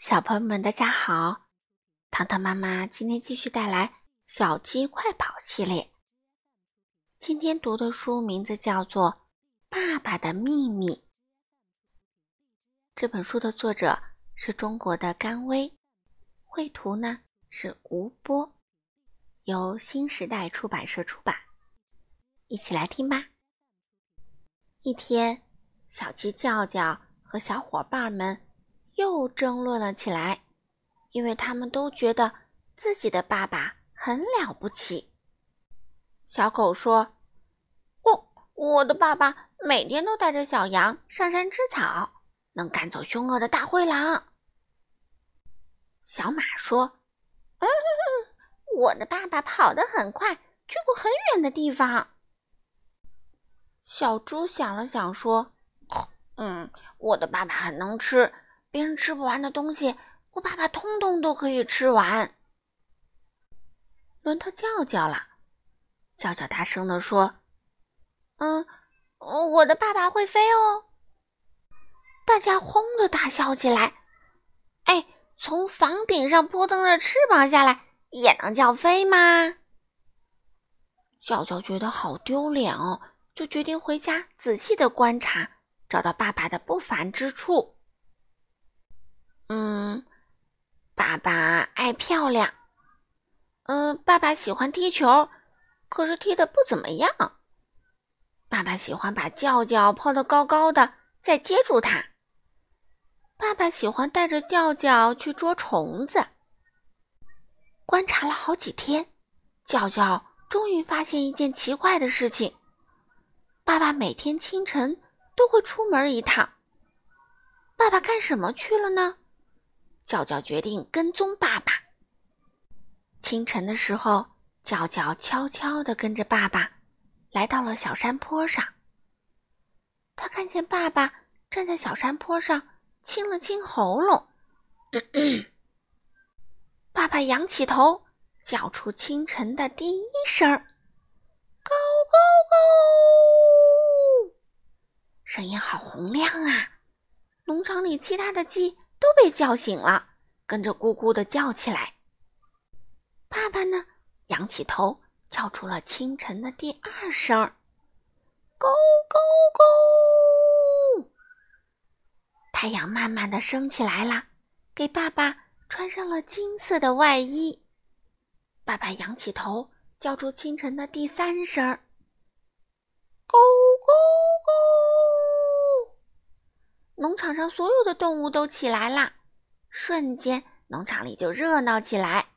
小朋友们，大家好！糖糖妈妈今天继续带来《小鸡快跑》系列。今天读的书名字叫做《爸爸的秘密》。这本书的作者是中国的甘薇，绘图呢是吴波，由新时代出版社出版。一起来听吧。一天，小鸡叫叫和小伙伴们。又争论了起来，因为他们都觉得自己的爸爸很了不起。小狗说：“哦，我的爸爸每天都带着小羊上山吃草，能赶走凶恶的大灰狼。”小马说：“嗯，我的爸爸跑得很快，去过很远的地方。”小猪想了想说：“嗯，我的爸爸很能吃。”别人吃不完的东西，我爸爸通通都可以吃完。轮到叫叫了，叫叫大声地说：“嗯，我的爸爸会飞哦！”大家轰的大笑起来。哎，从房顶上扑腾着翅膀下来，也能叫飞吗？叫叫觉得好丢脸哦，就决定回家仔细的观察，找到爸爸的不凡之处。嗯，爸爸爱漂亮。嗯，爸爸喜欢踢球，可是踢的不怎么样。爸爸喜欢把叫叫抛得高高的，再接住它。爸爸喜欢带着叫叫去捉虫子。观察了好几天，叫叫终于发现一件奇怪的事情：爸爸每天清晨都会出门一趟。爸爸干什么去了呢？叫叫决定跟踪爸爸。清晨的时候，叫叫悄悄地跟着爸爸，来到了小山坡上。他看见爸爸站在小山坡上，清了清喉咙。爸爸仰起头，叫出清晨的第一声儿“高高高”，声音好洪亮啊！农场里其他的鸡。都被叫醒了，跟着咕咕的叫起来。爸爸呢，仰起头，叫出了清晨的第二声“咕咕咕”。太阳慢慢的升起来了，给爸爸穿上了金色的外衣。爸爸仰起头，叫出清晨的第三声“咕咕咕”。场上所有的动物都起来啦，瞬间农场里就热闹起来。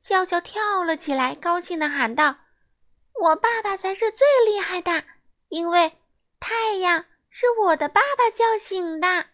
叫叫跳了起来，高兴地喊道：“我爸爸才是最厉害的，因为太阳是我的爸爸叫醒的。”